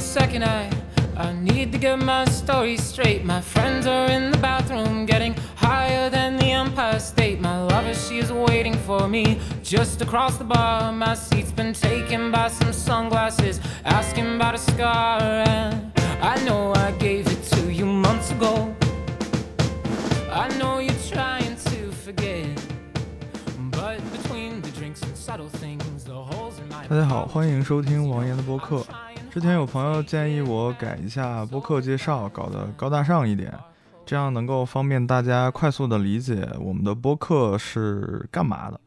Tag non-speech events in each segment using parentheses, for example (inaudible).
second. I I need to get my story straight. My friends are in the bathroom, getting higher than the Empire State. My lover, she is waiting for me just across the bar. My seat's been taken by some sunglasses, asking about a scar. And I know I gave it to you months ago. I know you're trying to forget, but between the drinks and subtle things, the holes in my 大家好，欢迎收听王岩的播客。 之前有朋友建议我改一下播客介绍，搞得高大上一点，这样能够方便大家快速的理解我们的播客是干嘛的。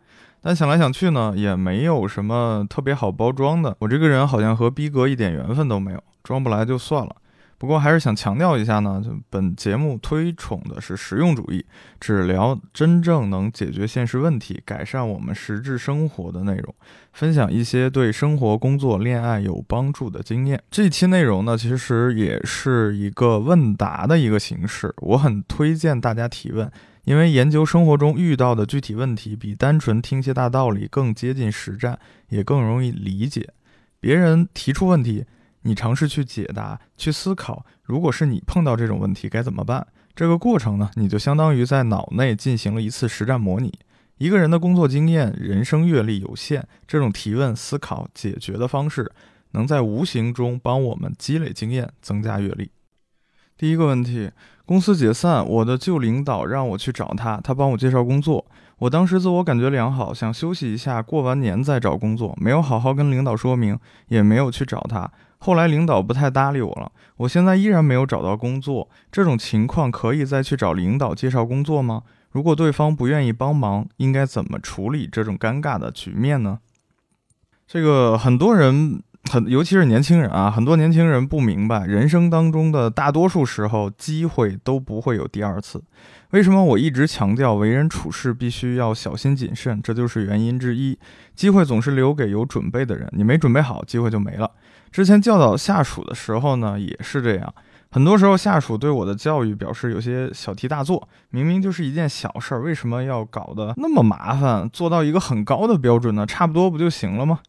但想来想去呢，也没有什么特别好包装的。我这个人好像和逼格一点缘分都没有，装不来就算了。不过还是想强调一下呢，就本节目推崇的是实用主义，只聊真正能解决现实问题、改善我们实质生活的内容，分享一些对生活、工作、恋爱有帮助的经验。这期内容呢，其实也是一个问答的一个形式，我很推荐大家提问，因为研究生活中遇到的具体问题，比单纯听些大道理更接近实战，也更容易理解。别人提出问题。你尝试去解答，去思考，如果是你碰到这种问题该怎么办？这个过程呢，你就相当于在脑内进行了一次实战模拟。一个人的工作经验、人生阅历有限，这种提问、思考、解决的方式，能在无形中帮我们积累经验、增加阅历。第一个问题，公司解散，我的旧领导让我去找他，他帮我介绍工作。我当时自我感觉良好，想休息一下，过完年再找工作，没有好好跟领导说明，也没有去找他。后来领导不太搭理我了，我现在依然没有找到工作。这种情况可以再去找领导介绍工作吗？如果对方不愿意帮忙，应该怎么处理这种尴尬的局面呢？这个很多人很，尤其是年轻人啊，很多年轻人不明白，人生当中的大多数时候，机会都不会有第二次。为什么我一直强调为人处事必须要小心谨慎？这就是原因之一。机会总是留给有准备的人，你没准备好，机会就没了。之前教导下属的时候呢，也是这样。很多时候，下属对我的教育表示有些小题大做，明明就是一件小事儿，为什么要搞得那么麻烦？做到一个很高的标准呢？差不多不就行了吗？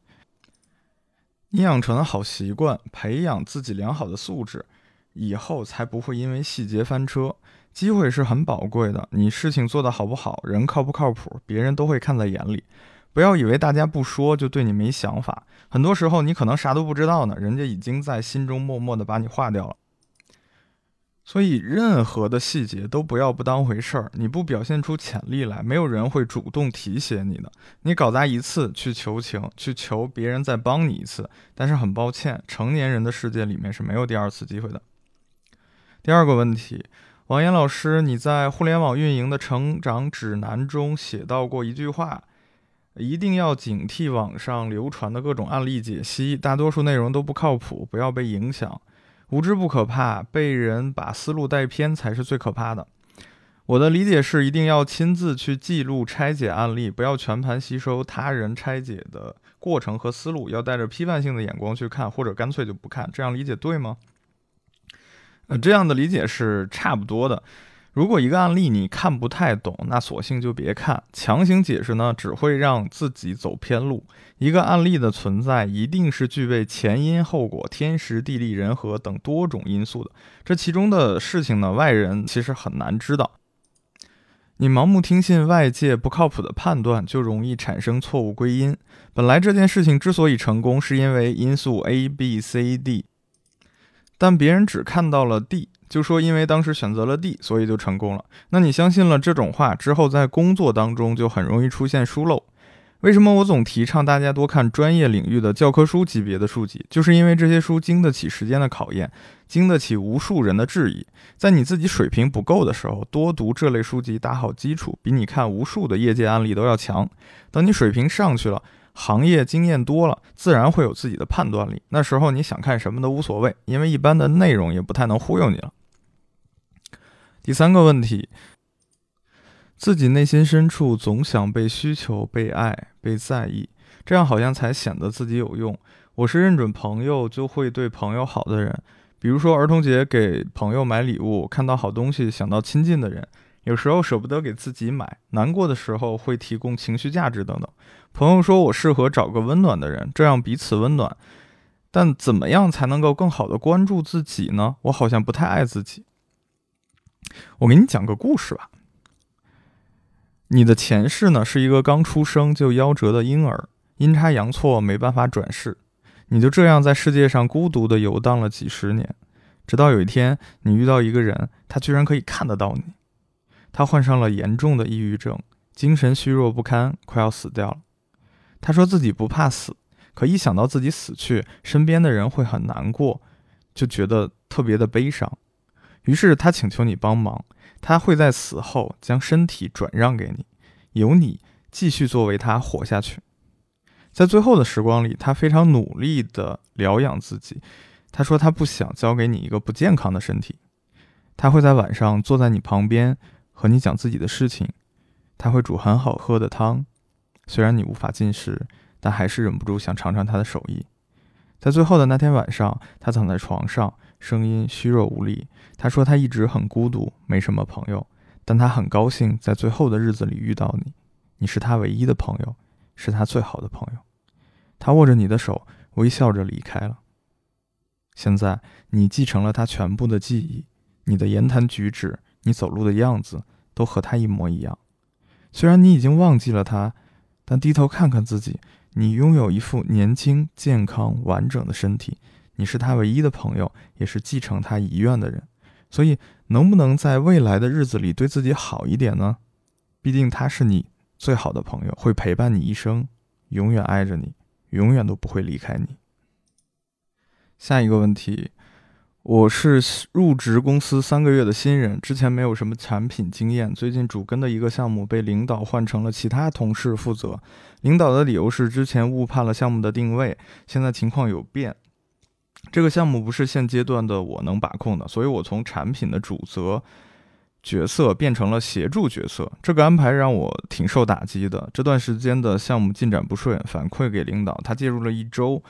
你养成好习惯，培养自己良好的素质，以后才不会因为细节翻车。机会是很宝贵的，你事情做得好不好，人靠不靠谱，别人都会看在眼里。不要以为大家不说就对你没想法，很多时候你可能啥都不知道呢，人家已经在心中默默的把你划掉了。所以任何的细节都不要不当回事儿，你不表现出潜力来，没有人会主动提携你的。你搞砸一次去求情，去求别人再帮你一次，但是很抱歉，成年人的世界里面是没有第二次机会的。第二个问题，王岩老师，你在互联网运营的成长指南中写到过一句话。一定要警惕网上流传的各种案例解析，大多数内容都不靠谱，不要被影响。无知不可怕，被人把思路带偏才是最可怕的。我的理解是，一定要亲自去记录拆解案例，不要全盘吸收他人拆解的过程和思路，要带着批判性的眼光去看，或者干脆就不看。这样理解对吗？呃，这样的理解是差不多的。如果一个案例你看不太懂，那索性就别看。强行解释呢，只会让自己走偏路。一个案例的存在，一定是具备前因后果、天时地利人和等多种因素的。这其中的事情呢，外人其实很难知道。你盲目听信外界不靠谱的判断，就容易产生错误归因。本来这件事情之所以成功，是因为因素 A、B、C、D，但别人只看到了 D。就说因为当时选择了 D，所以就成功了。那你相信了这种话之后，在工作当中就很容易出现疏漏。为什么我总提倡大家多看专业领域的教科书级别的书籍？就是因为这些书经得起时间的考验，经得起无数人的质疑。在你自己水平不够的时候，多读这类书籍，打好基础，比你看无数的业界案例都要强。等你水平上去了。行业经验多了，自然会有自己的判断力。那时候你想看什么都无所谓，因为一般的内容也不太能忽悠你了。第三个问题，自己内心深处总想被需求、被爱、被在意，这样好像才显得自己有用。我是认准朋友就会对朋友好的人，比如说儿童节给朋友买礼物，看到好东西想到亲近的人。有时候舍不得给自己买，难过的时候会提供情绪价值等等。朋友说我适合找个温暖的人，这样彼此温暖。但怎么样才能够更好的关注自己呢？我好像不太爱自己。我给你讲个故事吧。你的前世呢是一个刚出生就夭折的婴儿，阴差阳错没办法转世，你就这样在世界上孤独的游荡了几十年，直到有一天你遇到一个人，他居然可以看得到你。他患上了严重的抑郁症，精神虚弱不堪，快要死掉了。他说自己不怕死，可一想到自己死去，身边的人会很难过，就觉得特别的悲伤。于是他请求你帮忙。他会在死后将身体转让给你，由你继续作为他活下去。在最后的时光里，他非常努力地疗养自己。他说他不想交给你一个不健康的身体。他会在晚上坐在你旁边和你讲自己的事情。他会煮很好喝的汤，虽然你无法进食，但还是忍不住想尝尝他的手艺。在最后的那天晚上，他躺在床上。声音虚弱无力。他说他一直很孤独，没什么朋友，但他很高兴在最后的日子里遇到你。你是他唯一的朋友，是他最好的朋友。他握着你的手，微笑着离开了。现在你继承了他全部的记忆，你的言谈举止，你走路的样子，都和他一模一样。虽然你已经忘记了他，但低头看看自己，你拥有一副年轻、健康、完整的身体。你是他唯一的朋友，也是继承他遗愿的人，所以能不能在未来的日子里对自己好一点呢？毕竟他是你最好的朋友，会陪伴你一生，永远爱着你，永远都不会离开你。下一个问题，我是入职公司三个月的新人，之前没有什么产品经验，最近主跟的一个项目被领导换成了其他同事负责，领导的理由是之前误判了项目的定位，现在情况有变。这个项目不是现阶段的我能把控的，所以我从产品的主责角色变成了协助角色。这个安排让我挺受打击的。这段时间的项目进展不顺，反馈给领导，他介入了一周，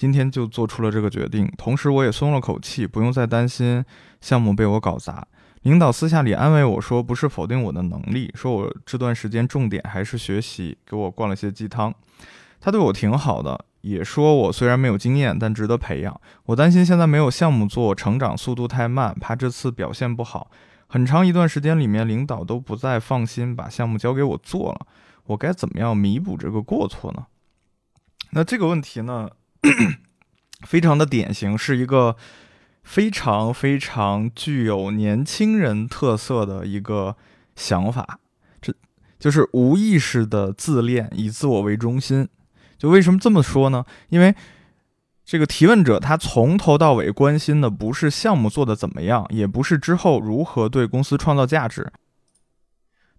今天就做出了这个决定。同时，我也松了口气，不用再担心项目被我搞砸。领导私下里安慰我说，不是否定我的能力，说我这段时间重点还是学习，给我灌了些鸡汤。他对我挺好的。也说我虽然没有经验，但值得培养。我担心现在没有项目做，成长速度太慢，怕这次表现不好。很长一段时间里面，领导都不再放心把项目交给我做了。我该怎么样弥补这个过错呢？那这个问题呢，(clears throat) 非常的典型，是一个非常非常具有年轻人特色的一个想法，这就是无意识的自恋，以自我为中心。就为什么这么说呢？因为这个提问者他从头到尾关心的不是项目做的怎么样，也不是之后如何对公司创造价值，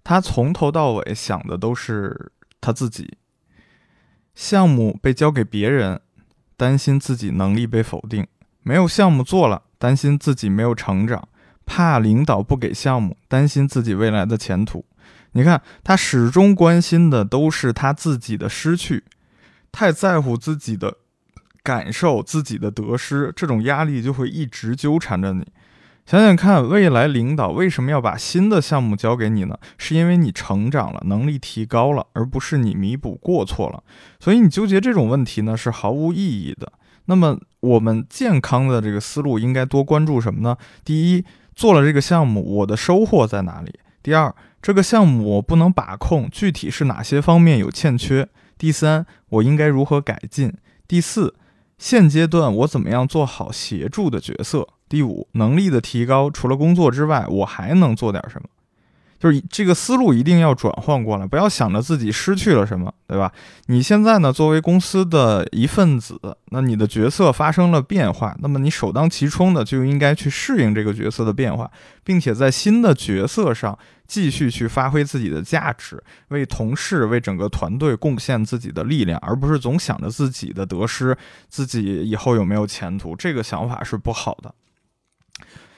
他从头到尾想的都是他自己。项目被交给别人，担心自己能力被否定；没有项目做了，担心自己没有成长；怕领导不给项目，担心自己未来的前途。你看，他始终关心的都是他自己的失去。太在乎自己的感受、自己的得失，这种压力就会一直纠缠着你。想想看，未来领导为什么要把新的项目交给你呢？是因为你成长了，能力提高了，而不是你弥补过错了。所以你纠结这种问题呢，是毫无意义的。那么，我们健康的这个思路应该多关注什么呢？第一，做了这个项目，我的收获在哪里？第二，这个项目我不能把控，具体是哪些方面有欠缺？第三，我应该如何改进？第四，现阶段我怎么样做好协助的角色？第五，能力的提高，除了工作之外，我还能做点什么？就是这个思路一定要转换过来，不要想着自己失去了什么，对吧？你现在呢，作为公司的一份子，那你的角色发生了变化，那么你首当其冲的就应该去适应这个角色的变化，并且在新的角色上继续去发挥自己的价值，为同事、为整个团队贡献自己的力量，而不是总想着自己的得失，自己以后有没有前途，这个想法是不好的。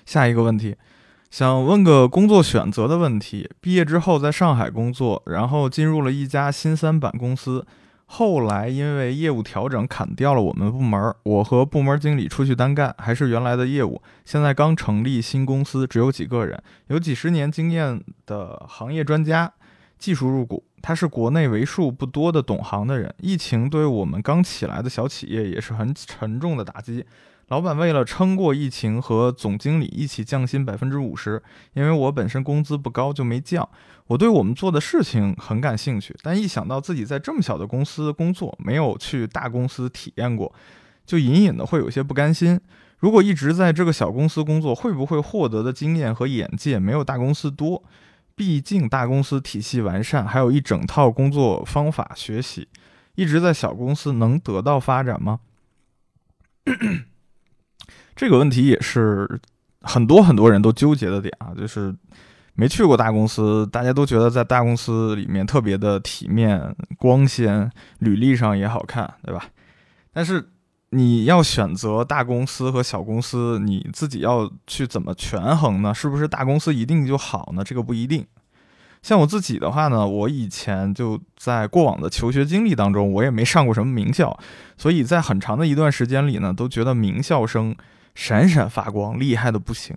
下一个问题。想问个工作选择的问题。毕业之后在上海工作，然后进入了一家新三板公司，后来因为业务调整砍掉了我们部门，我和部门经理出去单干，还是原来的业务。现在刚成立新公司，只有几个人，有几十年经验的行业专家，技术入股，他是国内为数不多的懂行的人。疫情对我们刚起来的小企业也是很沉重的打击。老板为了撑过疫情，和总经理一起降薪百分之五十。因为我本身工资不高，就没降。我对我们做的事情很感兴趣，但一想到自己在这么小的公司工作，没有去大公司体验过，就隐隐的会有些不甘心。如果一直在这个小公司工作，会不会获得的经验和眼界没有大公司多？毕竟大公司体系完善，还有一整套工作方法学习。一直在小公司能得到发展吗？这个问题也是很多很多人都纠结的点啊，就是没去过大公司，大家都觉得在大公司里面特别的体面、光鲜，履历上也好看，对吧？但是你要选择大公司和小公司，你自己要去怎么权衡呢？是不是大公司一定就好呢？这个不一定。像我自己的话呢，我以前就在过往的求学经历当中，我也没上过什么名校，所以在很长的一段时间里呢，都觉得名校生。闪闪发光，厉害的不行，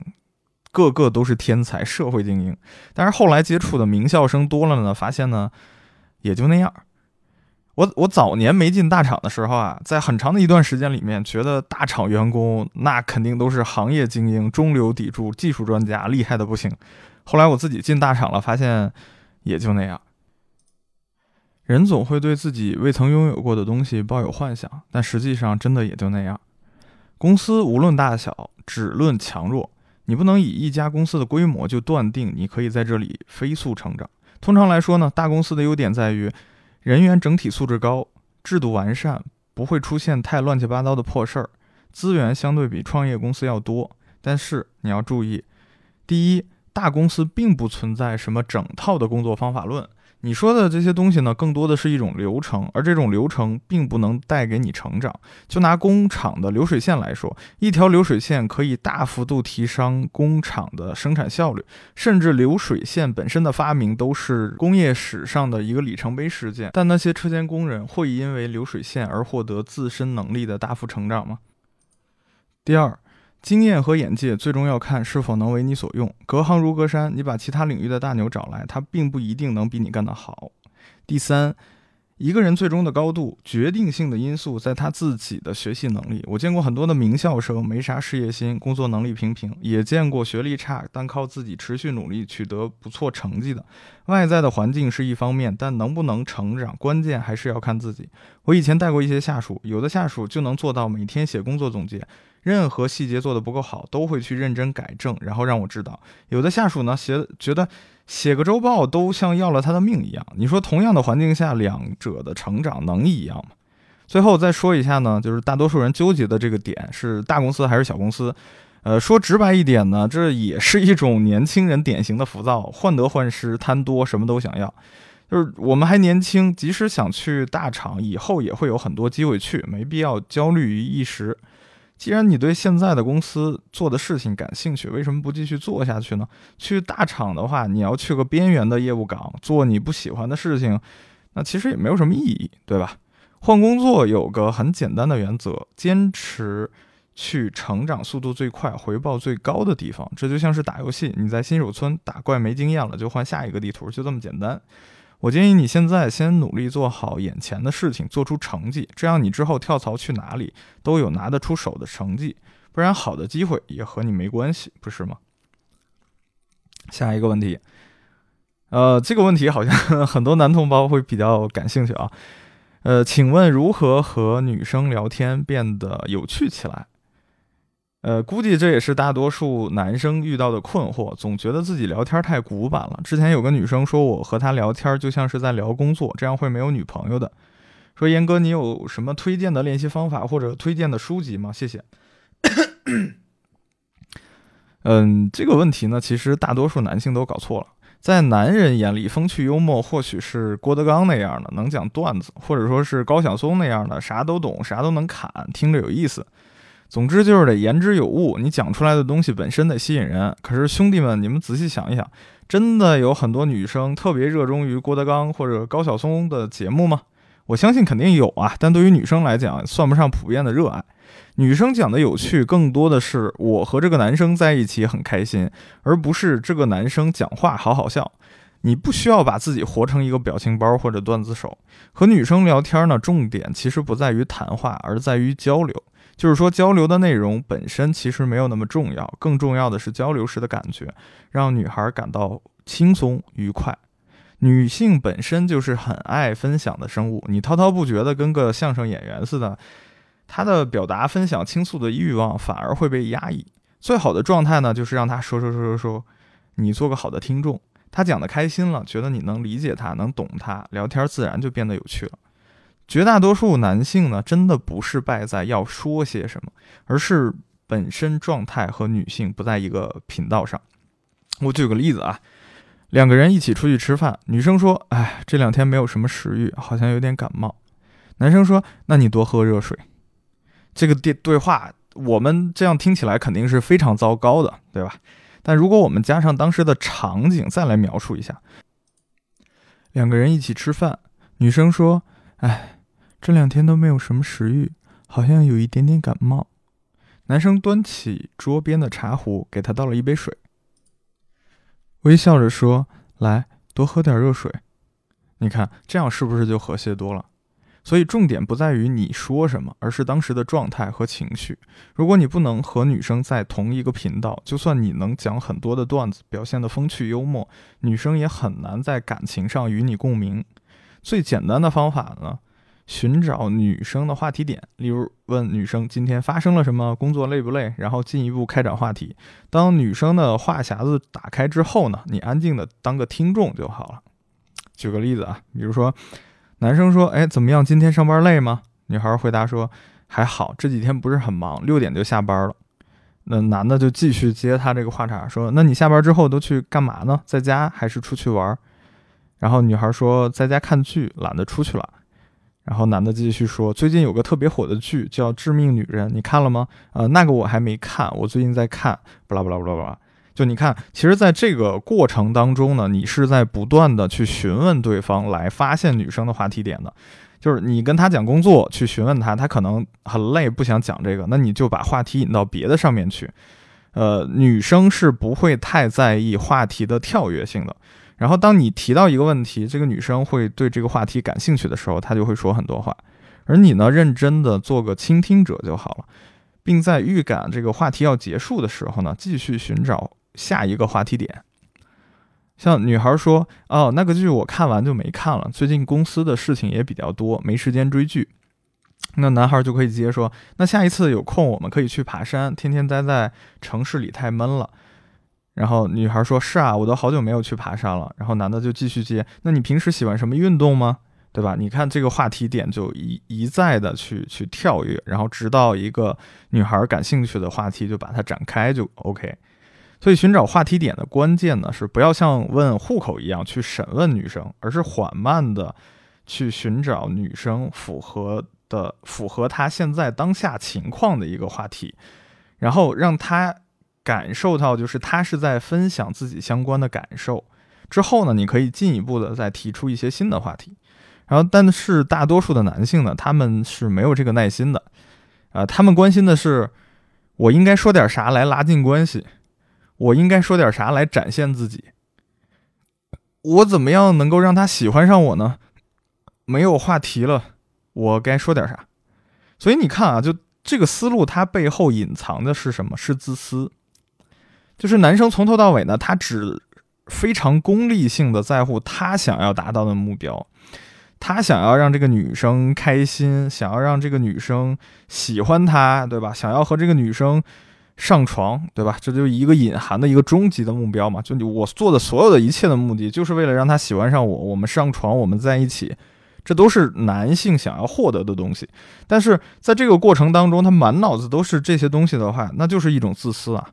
个个都是天才，社会精英。但是后来接触的名校生多了呢，发现呢，也就那样。我我早年没进大厂的时候啊，在很长的一段时间里面，觉得大厂员工那肯定都是行业精英、中流砥柱、技术专家，厉害的不行。后来我自己进大厂了，发现也就那样。人总会对自己未曾拥有过的东西抱有幻想，但实际上真的也就那样。公司无论大小，只论强弱。你不能以一家公司的规模就断定你可以在这里飞速成长。通常来说呢，大公司的优点在于人员整体素质高，制度完善，不会出现太乱七八糟的破事儿，资源相对比创业公司要多。但是你要注意，第一，大公司并不存在什么整套的工作方法论。你说的这些东西呢，更多的是一种流程，而这种流程并不能带给你成长。就拿工厂的流水线来说，一条流水线可以大幅度提升工厂的生产效率，甚至流水线本身的发明都是工业史上的一个里程碑事件。但那些车间工人会因为流水线而获得自身能力的大幅成长吗？第二。经验和眼界最终要看是否能为你所用。隔行如隔山，你把其他领域的大牛找来，他并不一定能比你干得好。第三，一个人最终的高度，决定性的因素在他自己的学习能力。我见过很多的名校生，没啥事业心，工作能力平平；也见过学历差，但靠自己持续努力取得不错成绩的。外在的环境是一方面，但能不能成长，关键还是要看自己。我以前带过一些下属，有的下属就能做到每天写工作总结。任何细节做得不够好，都会去认真改正，然后让我知道。有的下属呢，写觉得写个周报都像要了他的命一样。你说同样的环境下，两者的成长能一样吗？最后再说一下呢，就是大多数人纠结的这个点是大公司还是小公司？呃，说直白一点呢，这也是一种年轻人典型的浮躁、患得患失、贪多，什么都想要。就是我们还年轻，即使想去大厂，以后也会有很多机会去，没必要焦虑于一时。既然你对现在的公司做的事情感兴趣，为什么不继续做下去呢？去大厂的话，你要去个边缘的业务岗做你不喜欢的事情，那其实也没有什么意义，对吧？换工作有个很简单的原则：坚持去成长速度最快、回报最高的地方。这就像是打游戏，你在新手村打怪没经验了，就换下一个地图，就这么简单。我建议你现在先努力做好眼前的事情，做出成绩，这样你之后跳槽去哪里都有拿得出手的成绩，不然好的机会也和你没关系，不是吗？下一个问题，呃，这个问题好像 (laughs) 很多男同胞会比较感兴趣啊，呃，请问如何和女生聊天变得有趣起来？呃，估计这也是大多数男生遇到的困惑，总觉得自己聊天太古板了。之前有个女生说，我和她聊天就像是在聊工作，这样会没有女朋友的。说严哥，你有什么推荐的练习方法或者推荐的书籍吗？谢谢。嗯，这个问题呢，其实大多数男性都搞错了。在男人眼里，风趣幽默或许是郭德纲那样的能讲段子，或者说是高晓松那样的啥都懂、啥都能侃，听着有意思。总之就是得言之有物，你讲出来的东西本身得吸引人。可是兄弟们，你们仔细想一想，真的有很多女生特别热衷于郭德纲或者高晓松的节目吗？我相信肯定有啊，但对于女生来讲，算不上普遍的热爱。女生讲的有趣，更多的是我和这个男生在一起很开心，而不是这个男生讲话好好笑。你不需要把自己活成一个表情包或者段子手。和女生聊天呢，重点其实不在于谈话，而在于交流。就是说，交流的内容本身其实没有那么重要，更重要的是交流时的感觉，让女孩感到轻松愉快。女性本身就是很爱分享的生物，你滔滔不绝的跟个相声演员似的，她的表达、分享、倾诉的欲望反而会被压抑。最好的状态呢，就是让她说说说说说，你做个好的听众，她讲的开心了，觉得你能理解她，能懂她，聊天自然就变得有趣了。绝大多数男性呢，真的不是败在要说些什么，而是本身状态和女性不在一个频道上。我举个例子啊，两个人一起出去吃饭，女生说：“哎，这两天没有什么食欲，好像有点感冒。”男生说：“那你多喝热水。”这个对对话，我们这样听起来肯定是非常糟糕的，对吧？但如果我们加上当时的场景，再来描述一下，两个人一起吃饭，女生说：“哎。”这两天都没有什么食欲，好像有一点点感冒。男生端起桌边的茶壶，给他倒了一杯水，微笑着说：“来，多喝点热水。”你看，这样是不是就和谐多了？所以重点不在于你说什么，而是当时的状态和情绪。如果你不能和女生在同一个频道，就算你能讲很多的段子，表现的风趣幽默，女生也很难在感情上与你共鸣。最简单的方法呢？寻找女生的话题点，例如问女生今天发生了什么，工作累不累，然后进一步开展话题。当女生的话匣子打开之后呢，你安静的当个听众就好了。举个例子啊，比如说男生说：“哎，怎么样？今天上班累吗？”女孩回答说：“还好，这几天不是很忙，六点就下班了。”那男的就继续接他这个话茬说：“那你下班之后都去干嘛呢？在家还是出去玩？”然后女孩说：“在家看剧，懒得出去了。”然后男的继续说：“最近有个特别火的剧叫《致命女人》，你看了吗？呃，那个我还没看，我最近在看。巴拉巴拉巴拉巴拉。就你看，其实在这个过程当中呢，你是在不断的去询问对方，来发现女生的话题点的。就是你跟他讲工作，去询问他，他可能很累，不想讲这个，那你就把话题引到别的上面去。呃，女生是不会太在意话题的跳跃性的。”然后，当你提到一个问题，这个女生会对这个话题感兴趣的时候，她就会说很多话。而你呢，认真的做个倾听者就好了，并在预感这个话题要结束的时候呢，继续寻找下一个话题点。像女孩说：“哦，那个剧我看完就没看了，最近公司的事情也比较多，没时间追剧。”那男孩就可以接说：“那下一次有空，我们可以去爬山，天天待在城市里太闷了。”然后女孩说：“是啊，我都好久没有去爬山了。”然后男的就继续接：“那你平时喜欢什么运动吗？对吧？你看这个话题点就一一再的去去跳跃，然后直到一个女孩感兴趣的话题就把它展开就 OK。所以寻找话题点的关键呢是不要像问户口一样去审问女生，而是缓慢的去寻找女生符合的符合她现在当下情况的一个话题，然后让她。”感受到就是他是在分享自己相关的感受，之后呢，你可以进一步的再提出一些新的话题，然后但是大多数的男性呢，他们是没有这个耐心的，啊，他们关心的是我应该说点啥来拉近关系，我应该说点啥来展现自己，我怎么样能够让他喜欢上我呢？没有话题了，我该说点啥？所以你看啊，就这个思路，它背后隐藏的是什么？是自私。就是男生从头到尾呢，他只非常功利性的在乎他想要达到的目标，他想要让这个女生开心，想要让这个女生喜欢他，对吧？想要和这个女生上床，对吧？这就一个隐含的一个终极的目标嘛。就你我做的所有的一切的目的，就是为了让他喜欢上我，我们上床，我们在一起，这都是男性想要获得的东西。但是在这个过程当中，他满脑子都是这些东西的话，那就是一种自私啊。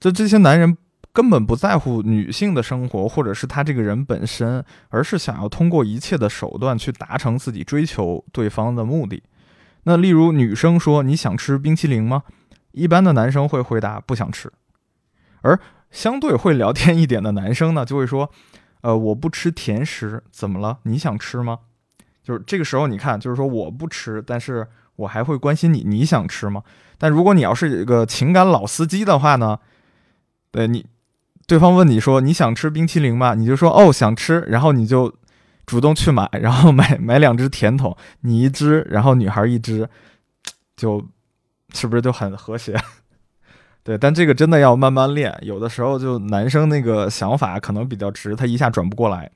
就这些男人根本不在乎女性的生活，或者是他这个人本身，而是想要通过一切的手段去达成自己追求对方的目的。那例如女生说你想吃冰淇淋吗？一般的男生会回答不想吃，而相对会聊天一点的男生呢，就会说，呃，我不吃甜食，怎么了？你想吃吗？就是这个时候你看，就是说我不吃，但是我还会关心你，你想吃吗？但如果你要是一个情感老司机的话呢？对你对方问你说你想吃冰淇淋吗？你就说哦想吃，然后你就主动去买，然后买 (laughs) 买两只甜筒，你一只，然后女孩一只，就是不是就很和谐？(laughs) 对，但这个真的要慢慢练，有的时候就男生那个想法可能比较直，他一下转不过来。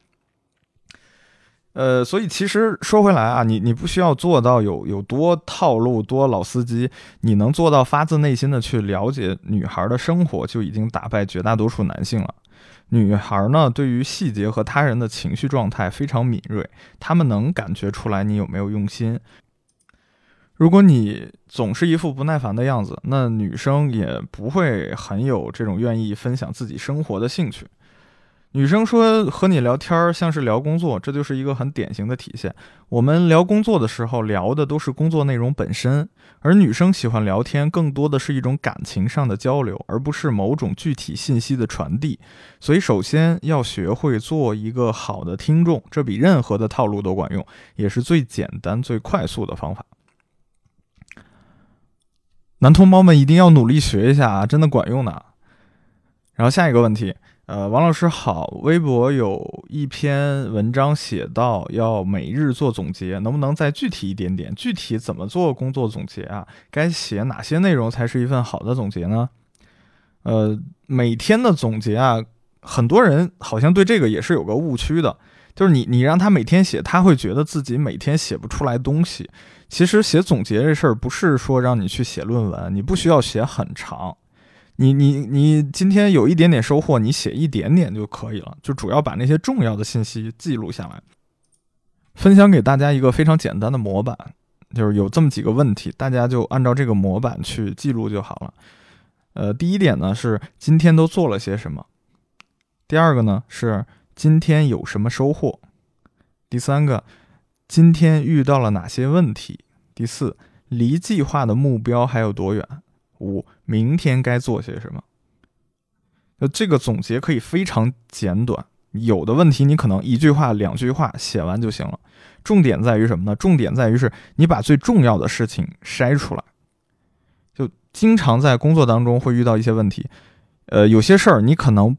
呃，所以其实说回来啊，你你不需要做到有有多套路、多老司机，你能做到发自内心的去了解女孩的生活，就已经打败绝大多数男性了。女孩呢，对于细节和他人的情绪状态非常敏锐，她们能感觉出来你有没有用心。如果你总是一副不耐烦的样子，那女生也不会很有这种愿意分享自己生活的兴趣。女生说和你聊天像是聊工作，这就是一个很典型的体现。我们聊工作的时候聊的都是工作内容本身，而女生喜欢聊天更多的是一种感情上的交流，而不是某种具体信息的传递。所以，首先要学会做一个好的听众，这比任何的套路都管用，也是最简单、最快速的方法。男同胞们一定要努力学一下啊，真的管用的。然后下一个问题。呃，王老师好，微博有一篇文章写到要每日做总结，能不能再具体一点点？具体怎么做工作总结啊？该写哪些内容才是一份好的总结呢？呃，每天的总结啊，很多人好像对这个也是有个误区的，就是你你让他每天写，他会觉得自己每天写不出来东西。其实写总结这事儿不是说让你去写论文，你不需要写很长。你你你今天有一点点收获，你写一点点就可以了，就主要把那些重要的信息记录下来。分享给大家一个非常简单的模板，就是有这么几个问题，大家就按照这个模板去记录就好了。呃，第一点呢是今天都做了些什么，第二个呢是今天有什么收获，第三个今天遇到了哪些问题，第四离计划的目标还有多远。五，明天该做些什么？那这个总结可以非常简短，有的问题你可能一句话、两句话写完就行了。重点在于什么呢？重点在于是你把最重要的事情筛出来。就经常在工作当中会遇到一些问题，呃，有些事儿你可能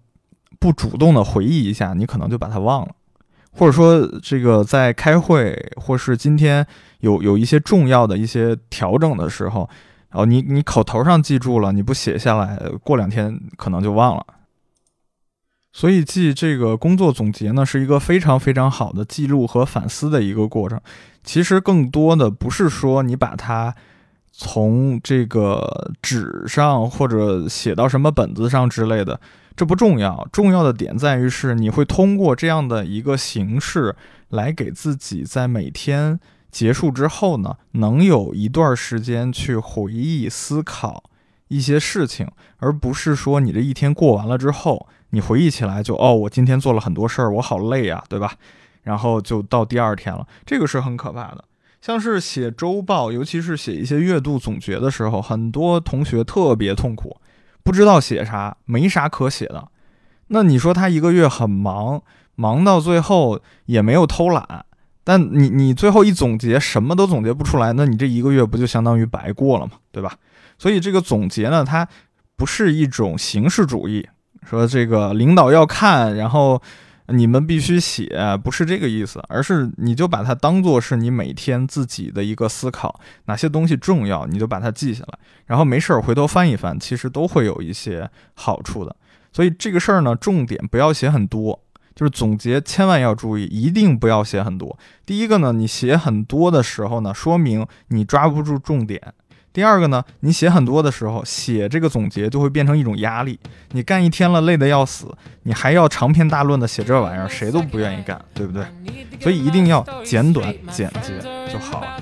不主动的回忆一下，你可能就把它忘了，或者说这个在开会或是今天有有一些重要的一些调整的时候。哦，你你口头上记住了，你不写下来，过两天可能就忘了。所以记这个工作总结呢，是一个非常非常好的记录和反思的一个过程。其实更多的不是说你把它从这个纸上或者写到什么本子上之类的，这不重要。重要的点在于是你会通过这样的一个形式来给自己在每天。结束之后呢，能有一段时间去回忆、思考一些事情，而不是说你这一天过完了之后，你回忆起来就哦，我今天做了很多事儿，我好累啊，对吧？(laughs) 然后就到第二天了，这个是很可怕的。像是写周报，尤其是写一些月度总结的时候，很多同学特别痛苦，不知道写啥，没啥可写的。那你说他一个月很忙，忙到最后也没有偷懒。但你你最后一总结什么都总结不出来，那你这一个月不就相当于白过了吗？对吧？所以这个总结呢，它不是一种形式主义，说这个领导要看，然后你们必须写，不是这个意思，而是你就把它当做是你每天自己的一个思考，哪些东西重要，你就把它记下来，然后没事儿回头翻一翻，其实都会有一些好处的。所以这个事儿呢，重点不要写很多。就是总结，千万要注意，一定不要写很多。第一个呢，你写很多的时候呢，说明你抓不住重点；第二个呢，你写很多的时候，写这个总结就会变成一种压力。你干一天了，累得要死，你还要长篇大论的写这玩意儿，谁都不愿意干，对不对？所以一定要简短简洁就好了。